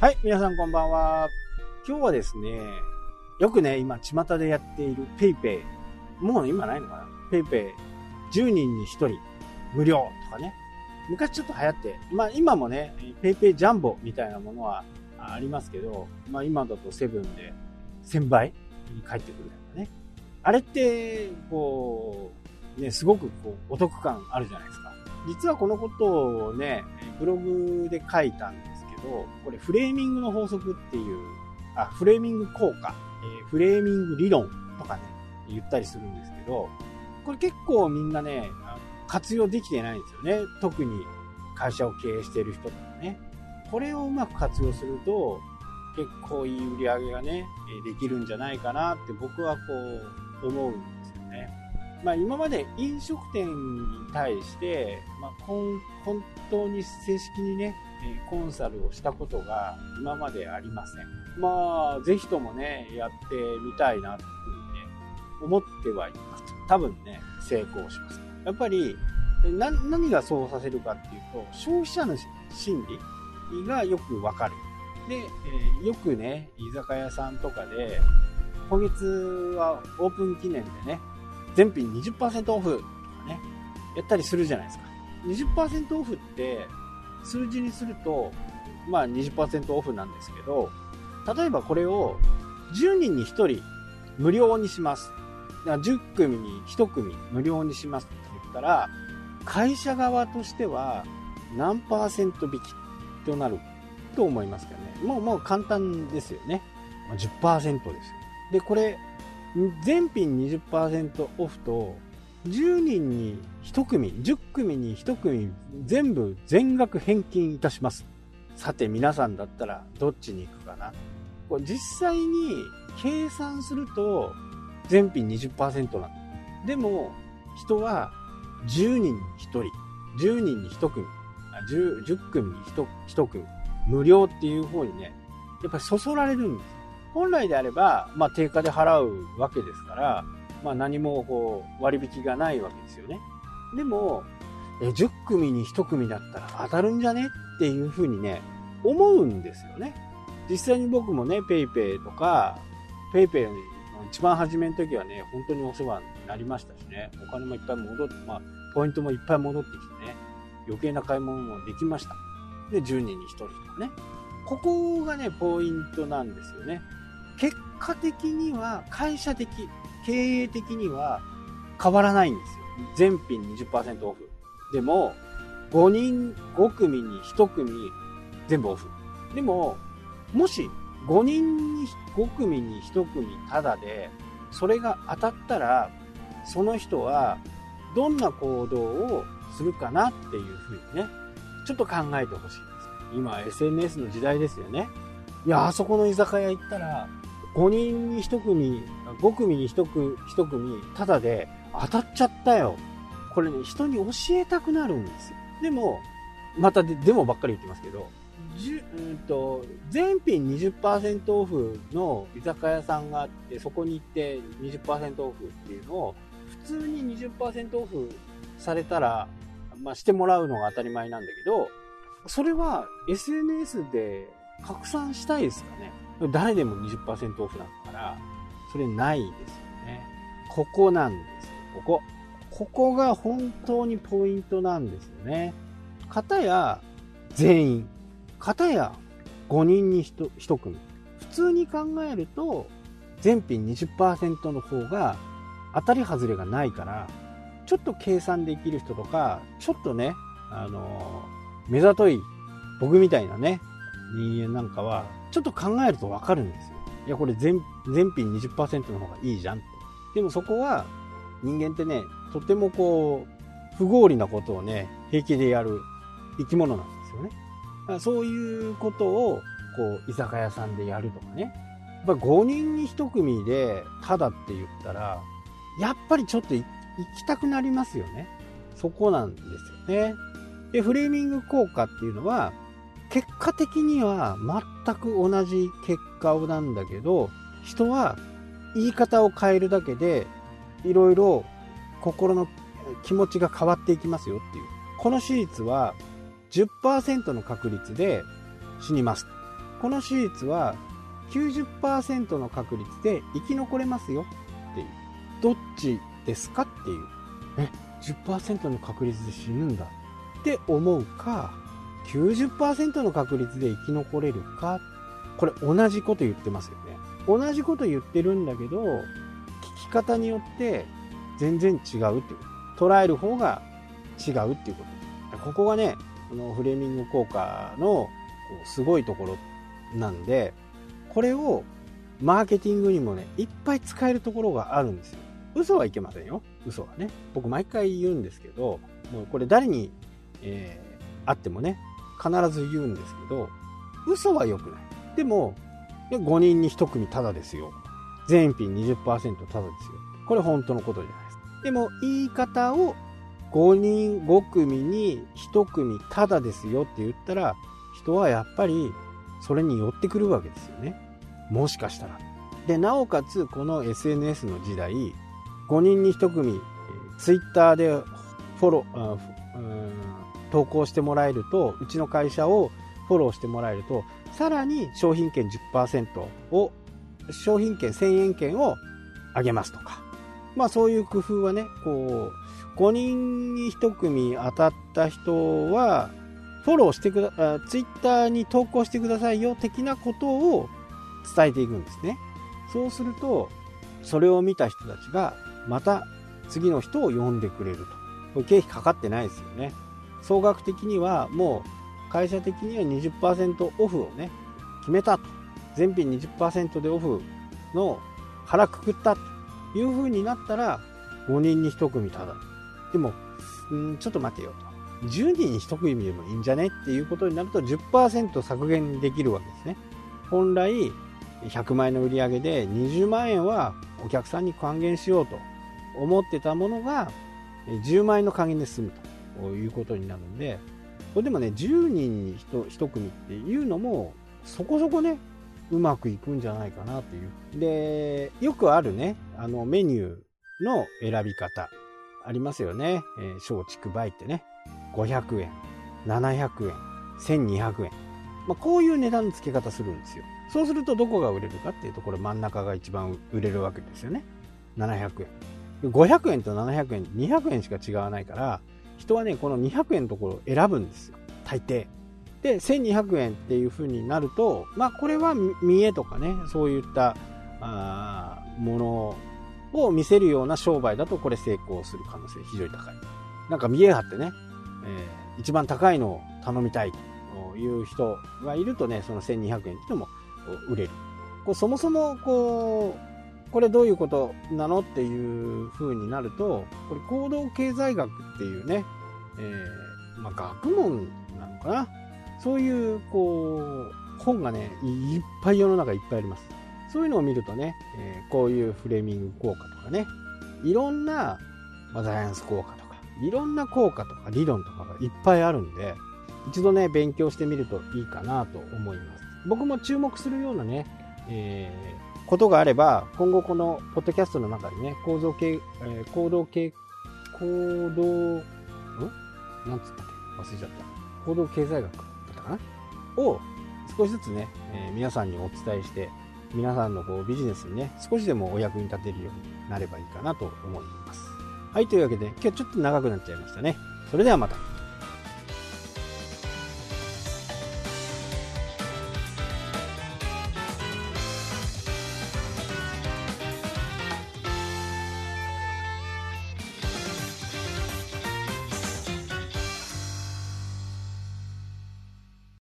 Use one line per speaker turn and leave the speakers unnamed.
はい、皆さんこんばんは。今日はですね、よくね、今、巷でやっている PayPay。もう今ないのかな ?PayPay。10人に1人無料とかね。昔ちょっと流行って、まあ今もね、PayPay ジャンボみたいなものはありますけど、まあ今だとセブンで1000倍に返ってくるようなね。あれって、こう、ね、すごくこうお得感あるじゃないですか。実はこのことをね、ブログで書いたんでど、これフレーミングの法則っていう、あ、フレーミング効果、えー、フレーミング理論とかね、言ったりするんですけど、これ結構みんなね、活用できてないんですよね。特に会社を経営している人とかね。これをうまく活用すると、結構いい売り上げがね、できるんじゃないかなって僕はこう思うん。まあ今まで飲食店に対して、まあ、本当に正式にね、コンサルをしたことが今までありません。まあ、ぜひともね、やってみたいなというふうにね、思ってはいます。多分ね、成功します。やっぱり、何がそうさせるかっていうと、消費者の心理がよくわかる。で、え、よくね、居酒屋さんとかで、今月はオープン記念でね、全品20%オフとかね、やったりするじゃないですか。20%オフって、数字にすると、まあ20%オフなんですけど、例えばこれを10人に1人無料にします。だから10組に1組無料にしますって言ったら、会社側としては何パーセント引きとなると思いますけどね。もうもう簡単ですよね。10%ですよ。で、これ、全品20%オフと、10人に1組、10組に1組、全部全額返金いたします。さて皆さんだったらどっちに行くかな？これ実際に計算すると全品20%なんでも人は10人に1人、10人に1組、10, 10組に 1, 1組、無料っていう方にね、やっぱりそそられるんです。本来であれば、まあ、定価で払うわけですから、まあ、何もこう割引がないわけですよね。でも、え10組に1組だったら当たるんじゃねっていうふうにね、思うんですよね。実際に僕もね、PayPay とか、PayPay の一番初めの時はね、本当にお世話になりましたしね、お金もいっぱい戻って、まあ、ポイントもいっぱい戻ってきてね、余計な買い物もできました。で、10人に1人とかね。ここがね、ポイントなんですよね。結果的には、会社的、経営的には変わらないんですよ。全品20%オフ。でも、5人、5組に1組全部オフ。でも、もし5人に、5組に1組ただで、それが当たったら、その人はどんな行動をするかなっていうふうにね、ちょっと考えてほしいです。今 SNS の時代ですよね。いや、あそこの居酒屋行ったら、5人に1組、5組に 1, 組1組、ただで当たっちゃったよ。これね、人に教えたくなるんですよ。でも、またで、でもばっかり言ってますけど、うんと全品20%オフの居酒屋さんがあってそこに行って20%オフっていうのを普通に20%オフされたら、まあ、してもらうのが当たり前なんだけどそれは SNS で拡散したいですかね誰でも20%オフなんだからそれないですよね。ここなんですよ。ここ。ここが本当にポイントなんですよね。方や全員。片や5人に 1, 1組。普通に考えると、全品20%の方が当たり外れがないから、ちょっと計算できる人とか、ちょっとね、あの、目ざとい僕みたいなね、人間なんかは、ちょっと考えるとわかるんですよ。いや、これ全全品20%の方がいいじゃんって。でもそこは、人間ってね、とてもこう、不合理なことをね、平気でやる生き物なんですよね。そういうことを、こう、居酒屋さんでやるとかね。やっぱ5人に1組で、ただって言ったら、やっぱりちょっと行きたくなりますよね。そこなんですよね。で、フレーミング効果っていうのは、結果的には全く同じ結果をなんだけど、人は言い方を変えるだけで、いろいろ心の気持ちが変わっていきますよっていう。この手術は10%の確率で死にます。この手術は90%の確率で生き残れますよっていう。どっちですかっていう。え、10%の確率で死ぬんだって思うか、90%の確率で生き残れるか、これ同じこと言ってますよね。同じこと言ってるんだけど、聞き方によって全然違うっていう。捉える方が違うっていうこと。ここがね、このフレーミング効果のすごいところなんで、これをマーケティングにもね、いっぱい使えるところがあるんですよ。嘘はいけませんよ。嘘はね。僕毎回言うんですけど、もうこれ誰に、えー、会ってもね、必ず言うんですけど、嘘は良くない。でも、5人に1組ただですよ。全品20%ただですよ。これ本当のことじゃないです。でも、言い方を5人5組に1組ただですよって言ったら、人はやっぱりそれに寄ってくるわけですよね。もしかしたら。で、なおかつこの SNS の時代、5人に1組、ツイッターでフォロー、投稿してもらえると、うちの会社をフォローしてもらえると、さらに商品券10%を、商品券1000円券をあげますとか。まあそういう工夫はね、こう、5人に1組当たった人は、フォローしてくだ、ツイッターに投稿してくださいよ的なことを伝えていくんですね。そうすると、それを見た人たちが、また次の人を呼んでくれると。これ経費かかってないですよね。総額的にはもう会社的には20%オフをね、決めたと。全品20%でオフの腹くくったという風になったら、5人に1組ただ。でも、んちょっと待てよと。10人に1組でもいいんじゃねっていうことになると10%削減できるわけですね。本来100万円の売り上げで20万円はお客さんに還元しようと思ってたものが10万円の還元で済むということになるんでこれでもね10人に 1, 1組っていうのもそこそこねうまくいくんじゃないかなっていうでよくあるねあのメニューの選び方ありますよね、えー、小畜梅ってね500円、700円、1200円。まあ、こういう値段の付け方するんですよ。そうするとどこが売れるかっていうと、これ真ん中が一番売れるわけですよね。700円。500円と700円、200円しか違わないから、人はね、この200円のところを選ぶんですよ。大抵。で、1200円っていう風になると、まあこれは見栄とかね、そういったあものを見せるような商売だとこれ成功する可能性非常に高い。なんか見栄張ってね、えー、一番高いのを頼みたいという人がいるとね、その1200円っていうのも売れる。こうそもそもこう、これどういうことなのっていう風になると、これ行動経済学っていうね、えー、まあ、学問なのかな？そういう、こう、本がね、いっぱい世の中いっぱいあります。そういうのを見るとね、えー、こういうフレーミング効果とかね、いろんな、まあ、ザイアンス効果とか、いろんな効果とか理論とかがいっぱいあるんで、一度ね、勉強してみるといいかなと思います。僕も注目するようなね、えー、ことがあれば、今後このポッドキャストの中でね、構造系、えー、行動系、行動、ん？なんつったっけ？忘れちゃった。行動経済学だったかな？を少しずつね、えー、皆さんにお伝えして、皆さんのこうビジネスにね、少しでもお役に立てるようになればいいかなと思います。はい、というわけで、今日ちょっと長くなっちゃいましたね。それではまた。